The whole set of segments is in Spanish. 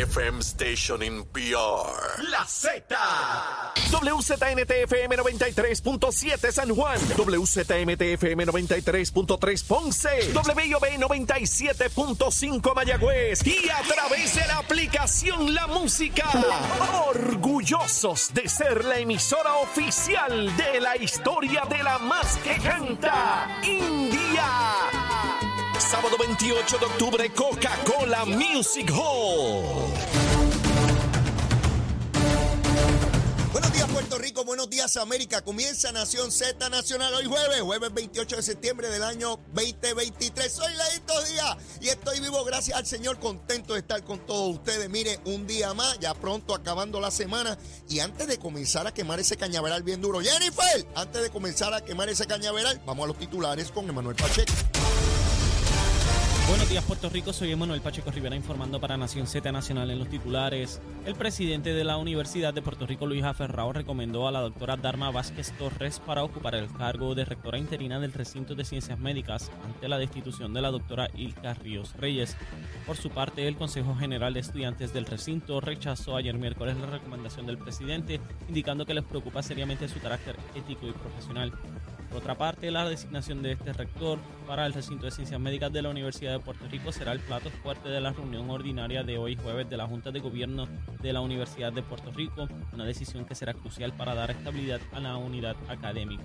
FM station in PR. La Z. WZNTFM 93.7 San Juan. WZMTFM 93.3 Ponce. WIOB 97.5 Mayagüez. Y a través de la aplicación La Música. Orgullosos de ser la emisora oficial de la historia de la más que canta. India. Sábado 28 de octubre, Coca-Cola Music Hall. Buenos días Puerto Rico, buenos días América. Comienza Nación Z Nacional hoy jueves, jueves 28 de septiembre del año 2023. Soy Leito Díaz y estoy vivo gracias al Señor, contento de estar con todos ustedes. Mire, un día más, ya pronto acabando la semana y antes de comenzar a quemar ese cañaveral bien duro, Jennifer, antes de comenzar a quemar ese cañaveral, vamos a los titulares con Emanuel Pacheco. Buenos días Puerto Rico, soy Emanuel Pacheco Rivera informando para Nación Z Nacional en los titulares. El presidente de la Universidad de Puerto Rico, Luis Aferrao, recomendó a la doctora Dharma Vázquez Torres para ocupar el cargo de rectora interina del recinto de ciencias médicas ante la destitución de la doctora Ilka Ríos Reyes. Por su parte, el Consejo General de Estudiantes del recinto rechazó ayer miércoles la recomendación del presidente, indicando que les preocupa seriamente su carácter ético y profesional. Por otra parte, la designación de este rector para el recinto de ciencias médicas de la Universidad de Puerto Rico será el plato fuerte de la reunión ordinaria de hoy jueves de la Junta de Gobierno de la Universidad de Puerto Rico, una decisión que será crucial para dar estabilidad a la unidad académica.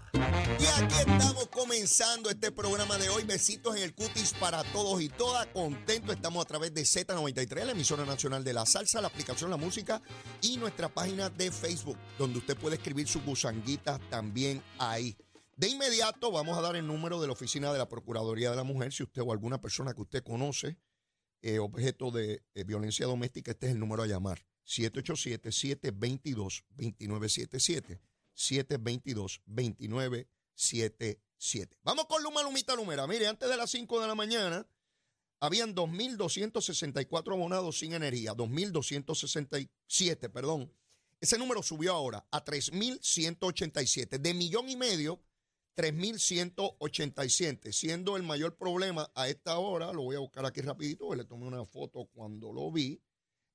Y aquí estamos comenzando este programa de hoy. Besitos en el cutis para todos y todas. Contento estamos a través de Z93, la emisora nacional de la salsa, la aplicación La Música y nuestra página de Facebook, donde usted puede escribir sus gusanguitas también ahí. De inmediato vamos a dar el número de la oficina de la Procuraduría de la Mujer. Si usted o alguna persona que usted conoce, eh, objeto de eh, violencia doméstica, este es el número a llamar. 787-722-2977. 722-2977. Vamos con Luma Lumita Lumera. Mire, antes de las 5 de la mañana, habían 2.264 abonados sin energía. 2.267, perdón. Ese número subió ahora a 3.187. De millón y medio, 3.187. Siendo el mayor problema a esta hora, lo voy a buscar aquí rapidito, le tomé una foto cuando lo vi.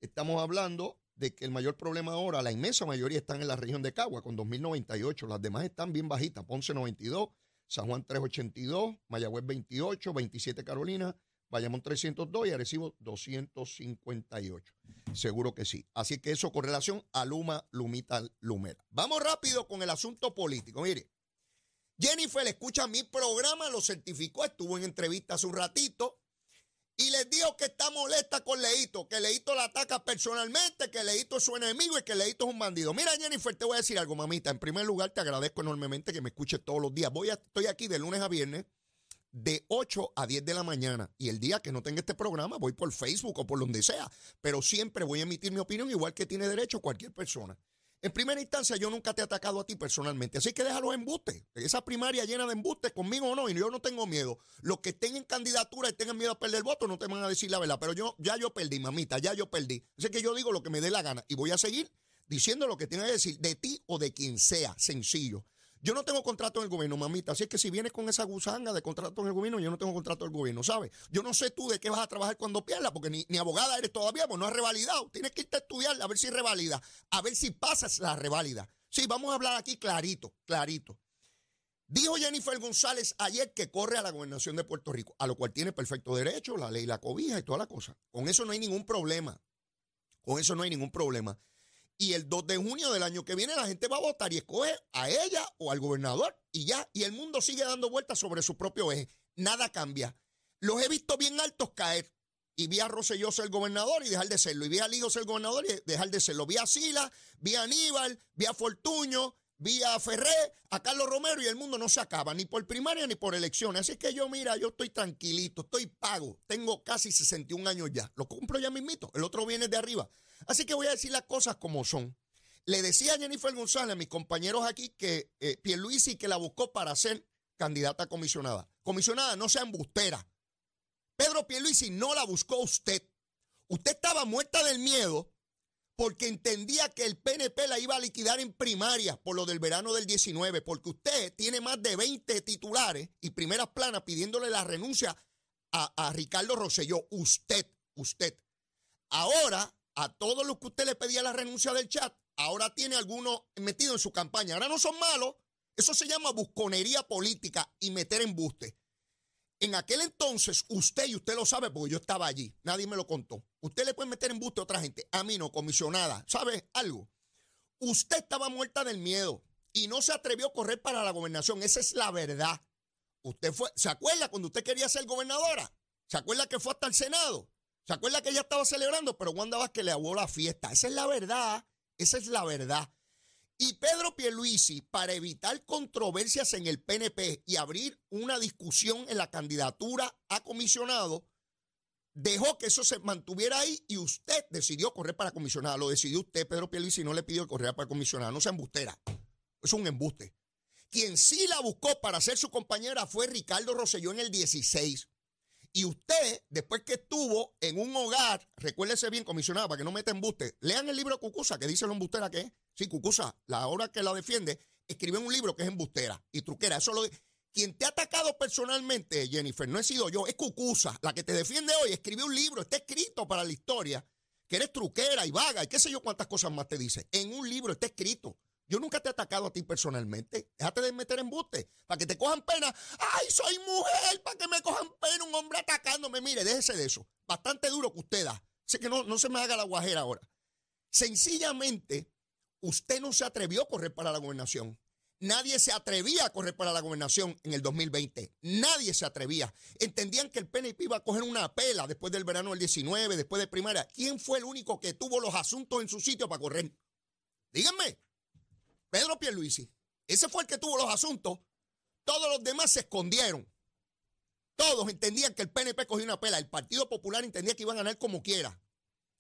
Estamos hablando de que el mayor problema ahora, la inmensa mayoría están en la región de Cagua con 2.098, las demás están bien bajitas, Ponce 92, San Juan 382, Mayagüez 28, 27 Carolina, Bayamón 302 y Arecibo 258. Seguro que sí. Así que eso con relación a Luma, Lumita, Lumera. Vamos rápido con el asunto político. Mire, Jennifer escucha mi programa, lo certificó, estuvo en entrevista hace un ratito y les dijo que está molesta con Leito, que Leito la ataca personalmente, que Leito es su enemigo y que Leito es un bandido. Mira, Jennifer, te voy a decir algo, mamita. En primer lugar, te agradezco enormemente que me escuches todos los días. Voy a, estoy aquí de lunes a viernes de 8 a 10 de la mañana. Y el día que no tenga este programa, voy por Facebook o por donde sea. Pero siempre voy a emitir mi opinión, igual que tiene derecho cualquier persona. En primera instancia, yo nunca te he atacado a ti personalmente, así que déjalo embustes. Esa primaria llena de embustes, conmigo o no, y yo no tengo miedo. Los que estén en candidatura y tengan miedo a perder el voto, no te van a decir la verdad, pero yo ya yo perdí, mamita, ya yo perdí. Así que yo digo lo que me dé la gana y voy a seguir diciendo lo que tenga que decir de ti o de quien sea, sencillo. Yo no tengo contrato en el gobierno, mamita. Así es que si vienes con esa gusanga de contrato en el gobierno, yo no tengo contrato en el gobierno, ¿sabes? Yo no sé tú de qué vas a trabajar cuando pierdas, porque ni, ni abogada eres todavía, pues no has revalidado. Tienes que irte a estudiar a ver si revalida, a ver si pasas la revalida. Sí, vamos a hablar aquí clarito, clarito. Dijo Jennifer González ayer que corre a la gobernación de Puerto Rico, a lo cual tiene perfecto derecho, la ley la cobija y toda la cosa. Con eso no hay ningún problema. Con eso no hay ningún problema. Y el 2 de junio del año que viene la gente va a votar y escoge a ella o al gobernador y ya. Y el mundo sigue dando vueltas sobre su propio eje. Nada cambia. Los he visto bien altos caer. Y vi a Rosselló ser gobernador y dejar de serlo. Y vi a Ligo ser gobernador y dejar de serlo. Vi a Sila, vi a Aníbal, vi a Fortuño, vi a Ferré, a Carlos Romero y el mundo no se acaba, ni por primaria ni por elecciones. Así que yo, mira, yo estoy tranquilito, estoy pago. Tengo casi 61 años ya. Lo compro ya mismito. El otro viene de arriba. Así que voy a decir las cosas como son. Le decía a Jennifer González, a mis compañeros aquí, que eh, Pierluisi que la buscó para ser candidata a comisionada. Comisionada, no sea embustera. Pedro Pierluisi no la buscó usted. Usted estaba muerta del miedo porque entendía que el PNP la iba a liquidar en primaria por lo del verano del 19, porque usted tiene más de 20 titulares y primeras planas pidiéndole la renuncia a, a Ricardo Rosselló. Usted, usted. Ahora, a todos los que usted le pedía la renuncia del chat, ahora tiene algunos metidos en su campaña. Ahora no son malos. Eso se llama busconería política y meter embuste. En aquel entonces, usted, y usted lo sabe porque yo estaba allí, nadie me lo contó. Usted le puede meter embuste a otra gente. A mí no, comisionada. ¿Sabe algo? Usted estaba muerta del miedo y no se atrevió a correr para la gobernación. Esa es la verdad. Usted fue, ¿se acuerda cuando usted quería ser gobernadora? ¿Se acuerda que fue hasta el Senado? ¿Se acuerda que ella estaba celebrando, pero Wanda Vázquez le aguó la fiesta? Esa es la verdad. Esa es la verdad. Y Pedro Pierluisi, para evitar controversias en el PNP y abrir una discusión en la candidatura a comisionado, dejó que eso se mantuviera ahí y usted decidió correr para comisionado. Lo decidió usted, Pedro Pierluisi, no le pidió correr para comisionado. No sea embustera. Es un embuste. Quien sí la buscó para ser su compañera fue Ricardo Rosselló en el 16. Y usted, después que estuvo en un hogar, recuérdese bien, comisionado, para que no meta embuste, lean el libro de Cucusa, que dice lo embustera que es. Sí, Cucusa, la hora que la defiende, escribe un libro que es embustera y truquera. Eso lo, quien te ha atacado personalmente, Jennifer, no he sido yo, es Cucusa, la que te defiende hoy, escribió un libro, está escrito para la historia, que eres truquera y vaga y qué sé yo cuántas cosas más te dice. En un libro está escrito. Yo nunca te he atacado a ti personalmente. Déjate de meter embuste. Para que te cojan pena. ¡Ay, soy mujer! Para que me cojan pena un hombre atacándome. Mire, déjese de eso. Bastante duro que usted da. Sé que no, no se me haga la guajera ahora. Sencillamente, usted no se atrevió a correr para la gobernación. Nadie se atrevía a correr para la gobernación en el 2020. Nadie se atrevía. Entendían que el PNP iba a coger una pela después del verano del 19, después de primaria. ¿Quién fue el único que tuvo los asuntos en su sitio para correr? Díganme. Pedro Pierluisi. Ese fue el que tuvo los asuntos. Todos los demás se escondieron. Todos entendían que el PNP cogió una pela. El Partido Popular entendía que iban a ganar como quiera.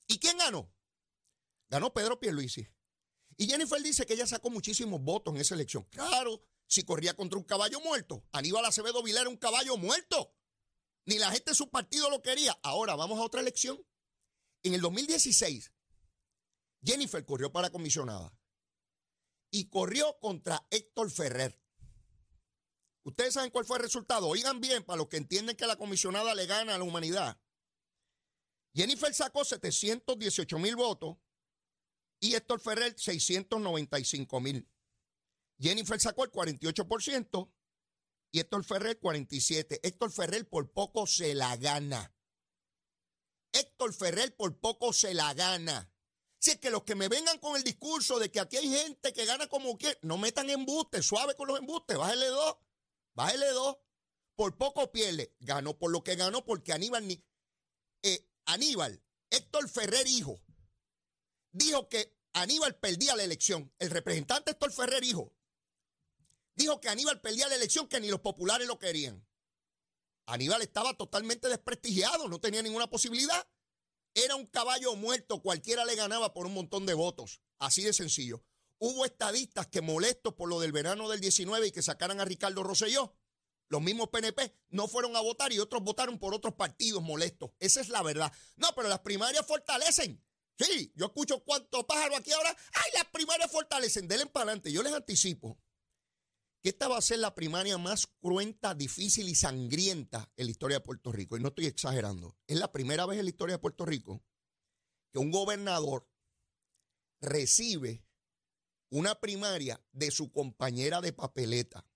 ¿Y quién ganó? Ganó Pedro Pierluisi. Y Jennifer dice que ella sacó muchísimos votos en esa elección. Claro, si corría contra un caballo muerto. Aníbal Acevedo Vilera era un caballo muerto. Ni la gente de su partido lo quería. Ahora vamos a otra elección. En el 2016, Jennifer corrió para comisionada y corrió contra Héctor Ferrer. Ustedes saben cuál fue el resultado. Oigan bien, para los que entienden que la comisionada le gana a la humanidad. Jennifer sacó 718 mil votos y Héctor Ferrer 695 mil. Jennifer sacó el 48% y Héctor Ferrer 47. Héctor Ferrer por poco se la gana. Héctor Ferrer por poco se la gana. Es que los que me vengan con el discurso de que aquí hay gente que gana como quiere, no metan embustes, suave con los embustes, bájale dos, bájale dos. Por poco pierde. Ganó por lo que ganó porque Aníbal, eh, Aníbal, Héctor Ferrer hijo, dijo que Aníbal perdía la elección. El representante Héctor Ferrer hijo dijo que Aníbal perdía la elección, que ni los populares lo querían. Aníbal estaba totalmente desprestigiado, no tenía ninguna posibilidad. Era un caballo muerto, cualquiera le ganaba por un montón de votos. Así de sencillo. Hubo estadistas que molestos por lo del verano del 19 y que sacaran a Ricardo Rosselló. Los mismos PNP no fueron a votar y otros votaron por otros partidos molestos. Esa es la verdad. No, pero las primarias fortalecen. Sí, yo escucho cuánto pájaro aquí ahora. ¡Ay, las primarias fortalecen! Denle para adelante. Yo les anticipo esta va a ser la primaria más cruenta, difícil y sangrienta en la historia de Puerto Rico. Y no estoy exagerando. Es la primera vez en la historia de Puerto Rico que un gobernador recibe una primaria de su compañera de papeleta.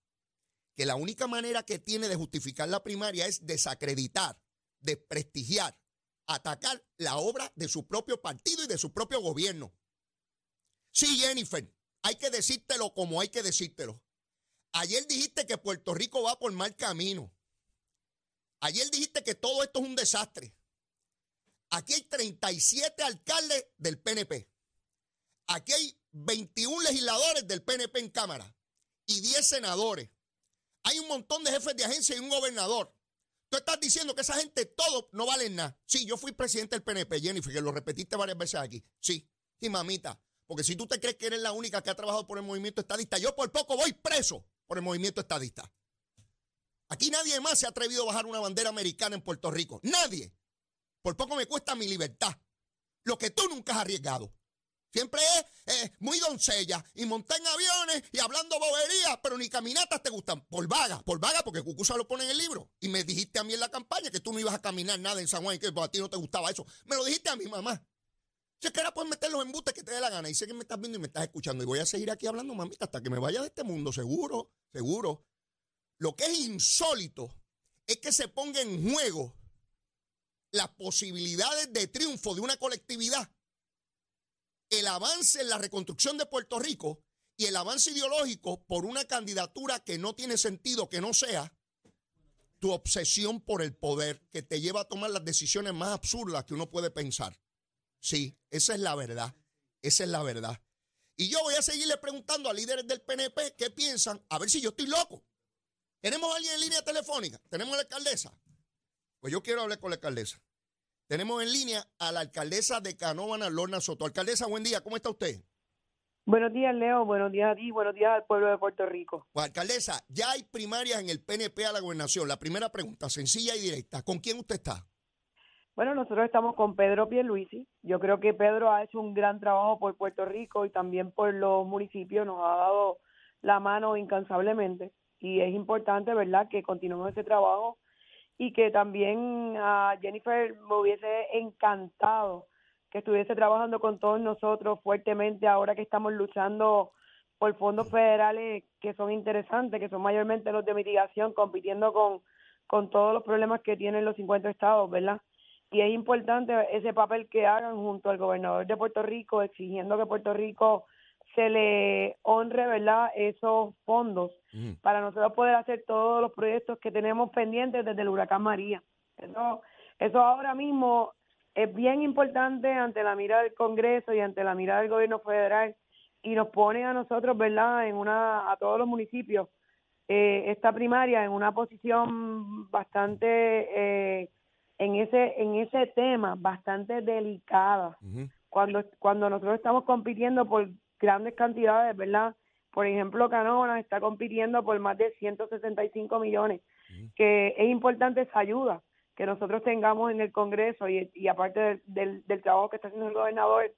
Que la única manera que tiene de justificar la primaria es desacreditar, desprestigiar, atacar la obra de su propio partido y de su propio gobierno. Sí, Jennifer, hay que decírtelo como hay que decírtelo. Ayer dijiste que Puerto Rico va por mal camino. Ayer dijiste que todo esto es un desastre. Aquí hay 37 alcaldes del PNP. Aquí hay 21 legisladores del PNP en Cámara y 10 senadores. Hay un montón de jefes de agencia y un gobernador. Tú estás diciendo que esa gente todo no vale nada. Sí, yo fui presidente del PNP, Jennifer, que lo repetiste varias veces aquí. Sí, sí, mamita. Porque si tú te crees que eres la única que ha trabajado por el movimiento estadista, yo por poco voy preso por el movimiento estadista. Aquí nadie más se ha atrevido a bajar una bandera americana en Puerto Rico. Nadie. Por poco me cuesta mi libertad. Lo que tú nunca has arriesgado. Siempre es eh, muy doncella y montar en aviones y hablando boberías, pero ni caminatas te gustan. Por vaga, por vaga, porque Cucusa lo pone en el libro. Y me dijiste a mí en la campaña que tú no ibas a caminar nada en San Juan y que a ti no te gustaba eso. Me lo dijiste a mi mamá. Si es que ahora puedes meter los embustes que te dé la gana. Y sé que me estás viendo y me estás escuchando. Y voy a seguir aquí hablando, mamita, hasta que me vaya de este mundo, seguro, seguro. Lo que es insólito es que se ponga en juego las posibilidades de triunfo de una colectividad el avance en la reconstrucción de Puerto Rico y el avance ideológico por una candidatura que no tiene sentido que no sea tu obsesión por el poder que te lleva a tomar las decisiones más absurdas que uno puede pensar. Sí, esa es la verdad. Esa es la verdad. Y yo voy a seguirle preguntando a líderes del PNP qué piensan, a ver si yo estoy loco. ¿Tenemos a alguien en línea telefónica? ¿Tenemos a la alcaldesa? Pues yo quiero hablar con la alcaldesa. Tenemos en línea a la alcaldesa de Canóvana, Lorna Soto. Alcaldesa, buen día, ¿cómo está usted? Buenos días, Leo. Buenos días a ti. Buenos días al pueblo de Puerto Rico. Pues, alcaldesa, ya hay primarias en el PNP a la gobernación. La primera pregunta, sencilla y directa. ¿Con quién usted está? Bueno, nosotros estamos con Pedro Pierluisi. Yo creo que Pedro ha hecho un gran trabajo por Puerto Rico y también por los municipios. Nos ha dado la mano incansablemente. Y es importante, ¿verdad?, que continuemos ese trabajo y que también a Jennifer me hubiese encantado que estuviese trabajando con todos nosotros fuertemente ahora que estamos luchando por fondos federales que son interesantes, que son mayormente los de mitigación, compitiendo con, con todos los problemas que tienen los 50 estados, ¿verdad? Y es importante ese papel que hagan junto al gobernador de Puerto Rico, exigiendo que Puerto Rico se le honre, ¿verdad?, esos fondos para nosotros poder hacer todos los proyectos que tenemos pendientes desde el huracán María. Eso, eso ahora mismo es bien importante ante la mira del Congreso y ante la mira del gobierno federal y nos pone a nosotros, ¿verdad?, en una, a todos los municipios, eh, esta primaria en una posición bastante, eh, en ese, en ese tema, bastante delicada. Cuando, cuando nosotros estamos compitiendo por grandes cantidades, ¿verdad? Por ejemplo, Canona está compitiendo por más de 165 millones, que es importante esa ayuda que nosotros tengamos en el Congreso y, y aparte del, del, trabajo que está haciendo el gobernador,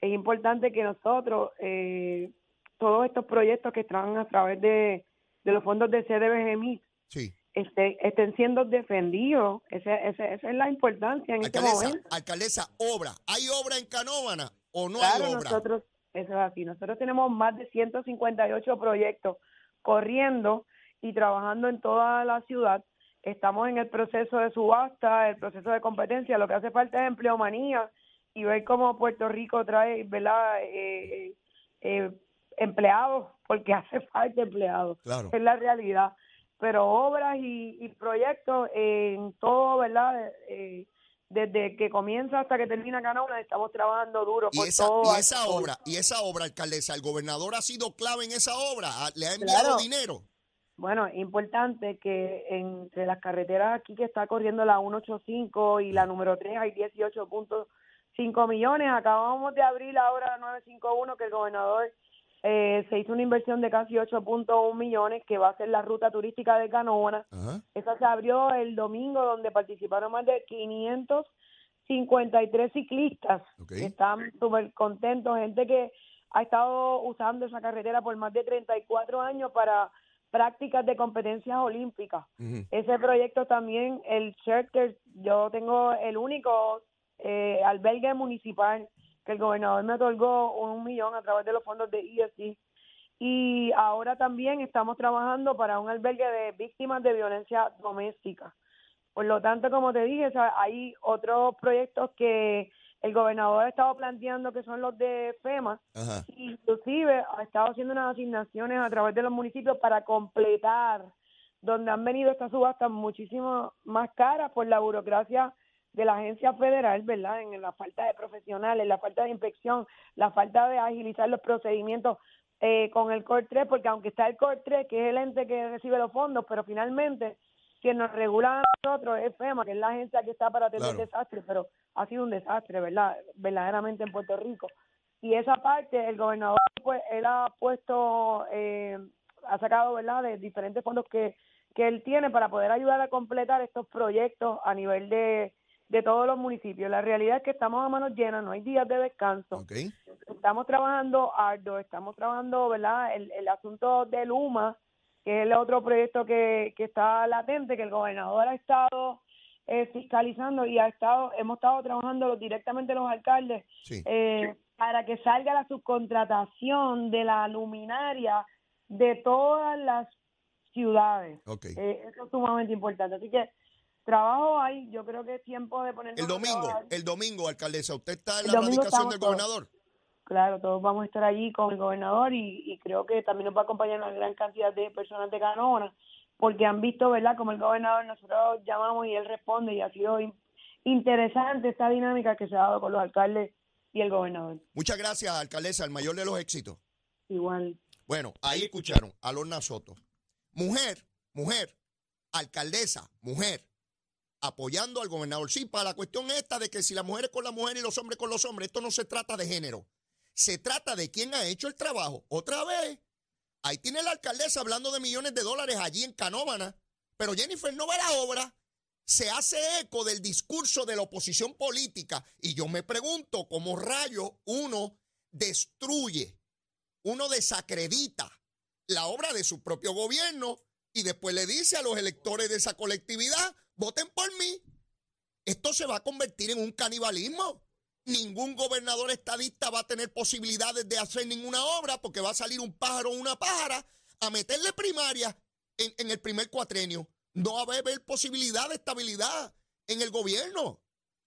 es importante que nosotros, eh, todos estos proyectos que están a través de, de los fondos de CDBGMI, sí. Este, estén siendo defendidos. Esa, esa, es la importancia en este momento. Alcaldesa, obra. ¿Hay obra en Canóvana o no hay obra? Nosotros, eso es así. Nosotros tenemos más de 158 proyectos corriendo y trabajando en toda la ciudad. Estamos en el proceso de subasta, el proceso de competencia. Lo que hace falta es empleomanía y ver cómo Puerto Rico trae, ¿verdad? Eh, eh, empleados, porque hace falta empleados. Es la realidad. Pero obras y, y proyectos en todo, ¿verdad? Eh, desde que comienza hasta que termina Canóvana estamos trabajando duro por y esa, y esa obra y esa obra alcaldesa el gobernador ha sido clave en esa obra le ha enviado dinero bueno importante que entre las carreteras aquí que está corriendo la 185 y la número 3 hay 18.5 millones acabamos de abrir la 951 que el gobernador eh, se hizo una inversión de casi 8.1 millones que va a ser la ruta turística de Canóvana. Esa se abrió el domingo donde participaron más de 553 ciclistas están súper contentos, gente que ha estado usando esa carretera por más de 34 años para prácticas de competencias olímpicas. Ese proyecto también, el Shelter, yo tengo el único eh, albergue municipal que el gobernador me otorgó un millón a través de los fondos de ESG. Y ahora también estamos trabajando para un albergue de víctimas de violencia doméstica. Por lo tanto, como te dije, hay otros proyectos que el gobernador ha estado planteando que son los de FEMA. Inclusive ha estado haciendo unas asignaciones a través de los municipios para completar donde han venido estas subastas muchísimo más caras por la burocracia de la agencia federal, ¿verdad? En la falta de profesionales, la falta de inspección, la falta de agilizar los procedimientos eh, con el COR 3, porque aunque está el COR 3, que es el ente que recibe los fondos, pero finalmente quien nos regula a nosotros es FEMA, que es la agencia que está para atender desastres, pero ha sido un desastre, ¿verdad? Verdaderamente en Puerto Rico. Y esa parte, el gobernador, pues, él ha puesto, eh, ha sacado, ¿verdad?, de diferentes fondos que que él tiene para poder ayudar a completar estos proyectos a nivel de, de todos los municipios. La realidad es que estamos a manos llenas, no hay días de descanso. Estamos trabajando arduo, estamos trabajando, ¿verdad? El, el asunto de Luma, que es el otro proyecto que, que está latente, que el gobernador ha estado eh, fiscalizando y ha estado, hemos estado trabajando directamente los alcaldes Sí. eh, para que salga la subcontratación de la luminaria de todas las ciudades. Eh, eso es sumamente importante. Así que trabajo hay, yo creo que es tiempo de ponernos El domingo, el domingo, alcaldesa, ¿usted está en El la radicación del todos. gobernador? Claro, todos vamos a estar allí con el gobernador y, y creo que también nos va a acompañar una gran cantidad de personas de Canóvana, porque han visto, ¿verdad?, como el gobernador nosotros llamamos y él responde y ha sido in- interesante esta dinámica que se ha dado con los alcaldes y el gobernador. Muchas gracias, alcaldesa, el mayor de los éxitos. Igual. Bueno, ahí escucharon a Lorna Soto. Mujer, mujer, alcaldesa, mujer, apoyando al gobernador. Sí, para la cuestión esta de que si la mujer es con la mujer y los hombres con los hombres, esto no se trata de género. Se trata de quién ha hecho el trabajo. Otra vez, ahí tiene la alcaldesa hablando de millones de dólares allí en Canóvana, pero Jennifer no ve la obra. Se hace eco del discurso de la oposición política y yo me pregunto cómo rayo uno destruye uno desacredita la obra de su propio gobierno y después le dice a los electores de esa colectividad, voten por mí. Esto se va a convertir en un canibalismo. Ningún gobernador estadista va a tener posibilidades de hacer ninguna obra porque va a salir un pájaro o una pájara a meterle primaria en, el primer cuatrenio. No va a haber posibilidad de estabilidad en el gobierno.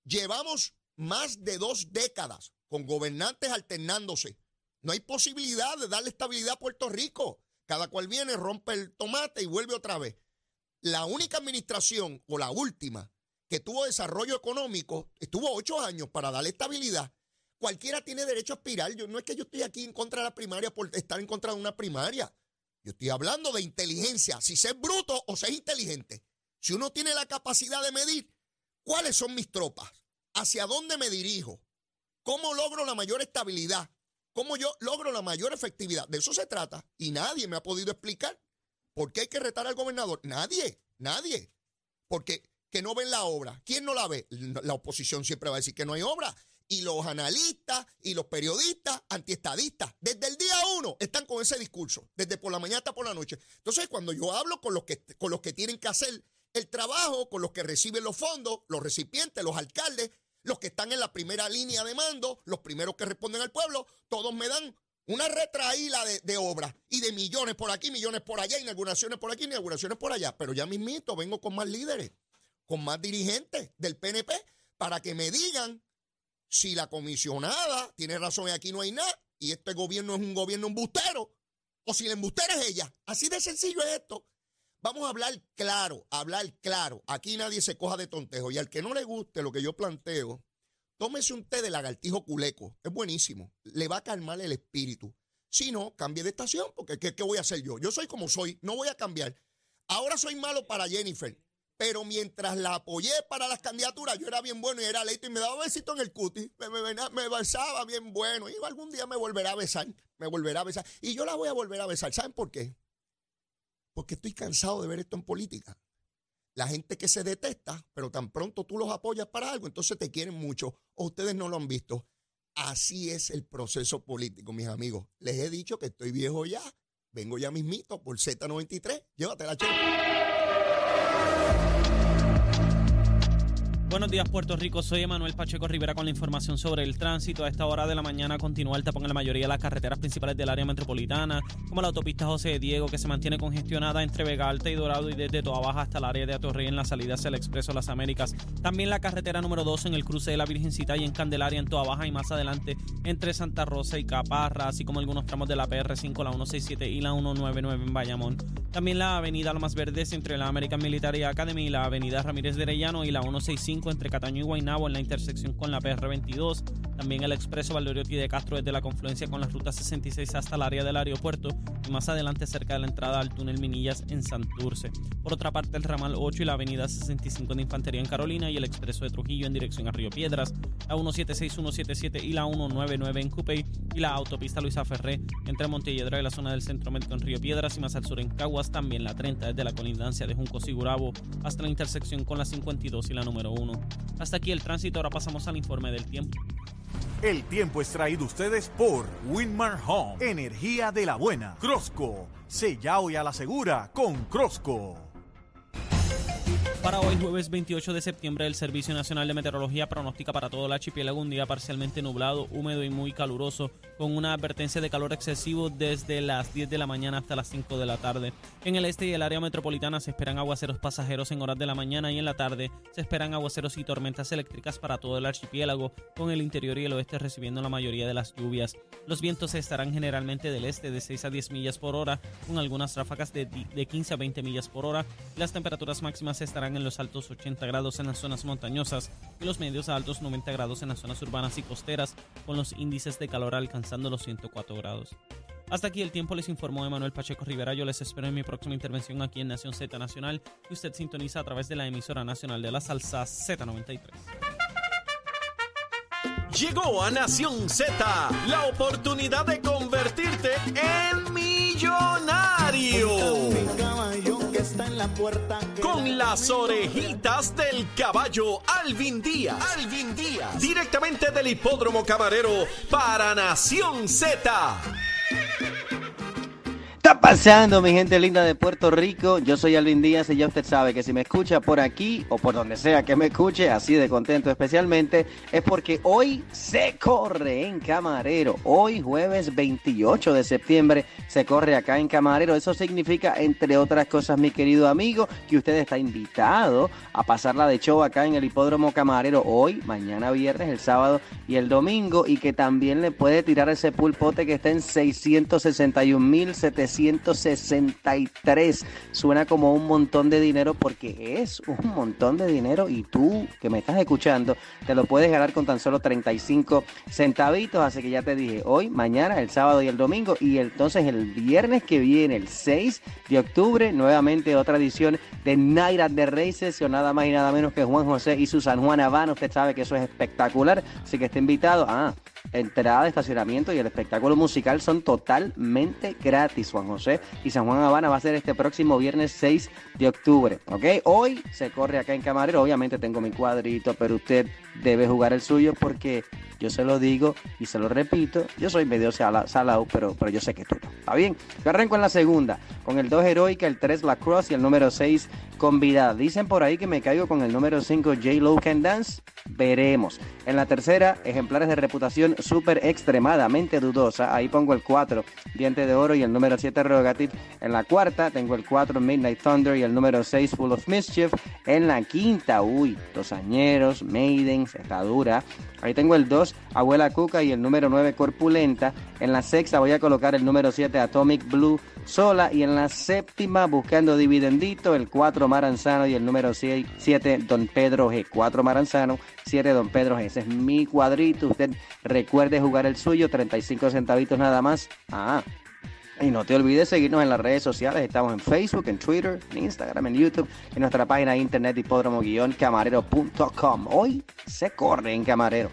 Llevamos más de dos décadas con gobernantes alternándose. No hay posibilidad de darle estabilidad a Puerto Rico. Cada cual viene, rompe el tomate y vuelve otra vez. La única administración, o la última, que tuvo desarrollo económico, estuvo ocho años para darle estabilidad. Cualquiera tiene derecho a aspirar. Yo, no es que yo estoy aquí en contra de la primaria por estar en contra de una primaria. Yo estoy hablando de inteligencia, si ser bruto o ser inteligente. Si uno tiene la capacidad de medir cuáles son mis tropas, hacia dónde me dirijo, cómo logro la mayor estabilidad, cómo yo logro la mayor efectividad. De eso se trata. Y nadie me ha podido explicar por qué hay que retar al gobernador. Nadie, nadie. Porque que no ven la obra. ¿Quién no la ve? La oposición siempre va a decir que no hay obra. Y los analistas y los periodistas antiestadistas, desde el día uno, están con ese discurso, desde por la mañana hasta por la noche. Entonces, cuando yo hablo con los que, con los que tienen que hacer el trabajo, con los que reciben los fondos, los recipientes, los alcaldes, los que están en la primera línea de mando, los primeros que responden al pueblo, todos me dan una retraída de, obras y de millones por aquí, millones por allá, inauguraciones por aquí, inauguraciones por allá. Pero ya mismito vengo con más líderes, con más dirigentes del PNP, para que me digan si la comisionada tiene razón y aquí no hay nada, y este gobierno es un gobierno embustero, o si la embustera es ella. Así de sencillo es esto. Vamos a hablar claro, hablar claro. Aquí nadie se coja de tontejo. Y al que no le guste lo que yo planteo, tómese un té de lagartijo culeco. Es buenísimo. Le va a calmar el espíritu. Si no, cambie de estación, porque ¿qué, qué voy a hacer yo? Yo soy como soy, no voy a cambiar. Ahora soy malo para Jennifer, pero mientras la apoyé para las candidaturas, yo era bien bueno y era leito y me daba besito en el cutis, me, me, me- besaba bien bueno. Y algún día me volverá a besar, me volverá a besar. Y yo la voy a volver a besar. ¿Saben por qué? Porque estoy cansado de ver esto en política. La gente que se detesta, pero tan pronto tú los apoyas para algo, entonces te quieren mucho ustedes no lo han visto. Así es el proceso político, mis amigos. Les he dicho que estoy viejo ya. Vengo ya mismito por Z93. Llévatela, che. Buenos días, Puerto Rico. Soy Emanuel Pacheco Rivera con la información sobre el tránsito. A esta hora de la mañana continúa el tapón en la mayoría de las carreteras principales del área metropolitana, como la autopista José de Diego, que se mantiene congestionada entre Vega Alta y Dorado y desde Toa Baja hasta el área de Atorrey en la salida hacia el Expreso Las Américas. También la carretera número 2 en el cruce de la Virgencita y en Candelaria en Toa Baja y más adelante entre Santa Rosa y Caparra, así como algunos tramos de la PR5, la 167 y la 199 en Bayamón. También la avenida Lomas Verdes entre la American Military Academy y la avenida Ramírez de Arellano y la 165 entre Cataño y Guaynabo en la intersección con la PR22. También el expreso Valdoriotti de Castro desde la confluencia con la ruta 66 hasta el área del aeropuerto y más adelante cerca de la entrada al túnel Minillas en Santurce. Por otra parte, el ramal 8 y la avenida 65 de Infantería en Carolina y el expreso de Trujillo en dirección a Río Piedras, la 176, 177 y la 199 en Cupey y la autopista Luisa Ferré entre Montelledra y la zona del Centro Médico en Río Piedras y más al sur en Caguas, también la 30 desde la colindancia de Junco y hasta la intersección con la 52 y la número 1. Hasta aquí el tránsito, ahora pasamos al informe del tiempo. El tiempo es traído ustedes por Winmar Home, energía de la buena. Crosco, sella hoy a la segura con Crosco. Para hoy, jueves 28 de septiembre, el Servicio Nacional de Meteorología pronostica para todo el archipiélago un día parcialmente nublado, húmedo y muy caluroso, con una advertencia de calor excesivo desde las 10 de la mañana hasta las 5 de la tarde. En el este y el área metropolitana se esperan aguaceros pasajeros en horas de la mañana y en la tarde se esperan aguaceros y tormentas eléctricas para todo el archipiélago, con el interior y el oeste recibiendo la mayoría de las lluvias. Los vientos estarán generalmente del este de 6 a 10 millas por hora, con algunas ráfagas de, de 15 a 20 millas por hora. Las temperaturas máximas estarán en los altos 80 grados en las zonas montañosas y los medios a altos 90 grados en las zonas urbanas y costeras, con los índices de calor alcanzando los 104 grados. Hasta aquí el tiempo les informó Emanuel Pacheco Rivera. Yo les espero en mi próxima intervención aquí en Nación Z Nacional, que usted sintoniza a través de la emisora nacional de la salsa Z93. Llegó a Nación Z la oportunidad de convertirte en millonario con las orejitas del caballo Alvin Díaz. Alvin Díaz. Directamente del hipódromo camarero para Nación Z pasando, mi gente linda de Puerto Rico? Yo soy Alvin Díaz y ya usted sabe que si me escucha por aquí o por donde sea que me escuche, así de contento especialmente, es porque hoy se corre en Camarero. Hoy, jueves 28 de septiembre, se corre acá en Camarero. Eso significa, entre otras cosas, mi querido amigo, que usted está invitado a pasarla de show acá en el Hipódromo Camarero hoy, mañana viernes, el sábado y el domingo, y que también le puede tirar ese pulpote que está en 661.700 163. Suena como un montón de dinero porque es un montón de dinero y tú que me estás escuchando te lo puedes ganar con tan solo 35 centavitos. Así que ya te dije, hoy, mañana, el sábado y el domingo y entonces el viernes que viene, el 6 de octubre, nuevamente otra edición de Night at the Races, nada más y nada menos que Juan José y su San Juan Habana. Usted sabe que eso es espectacular, así que está invitado. Ah, entrada de estacionamiento y el espectáculo musical son totalmente gratis, Juan José. Y San Juan Habana va a ser este próximo viernes 6 de octubre. ¿Ok? Hoy se corre acá en Camarero. Obviamente tengo mi cuadrito, pero usted debe jugar el suyo porque yo se lo digo y se lo repito. Yo soy medio salado, pero, pero yo sé que tú no. ¿Está bien? Yo arranco en la segunda, con el 2 Heroica, el 3 La Cross y el número 6 Convidada. Dicen por ahí que me caigo con el número 5 J. Lo Can Dance. Veremos. En la tercera, ejemplares de reputación súper extremadamente dudosa. Ahí pongo el 4 Diente de Oro y el número 7 Rogative. En la cuarta, tengo el 4 Midnight Thunder y el número 6 Full of Mischief. En la quinta, uy, Dos Añeros, Maiden, Cerradura. Ahí tengo el 2, Abuela Cuca y el número 9, Corpulenta. En la sexta voy a colocar el número 7, Atomic Blue sola. Y en la séptima, buscando dividendito, el 4, Maranzano y el número 7, Don Pedro G. 4 Maranzano, 7 Don Pedro G. Ese es mi cuadrito. Usted recuerde jugar el suyo, 35 centavitos nada más. Ah, y no te olvides seguirnos en las redes sociales. Estamos en Facebook, en Twitter, en Instagram, en YouTube, en nuestra página de internet hipódromo-camarero.com. Hoy se corre en Camarero.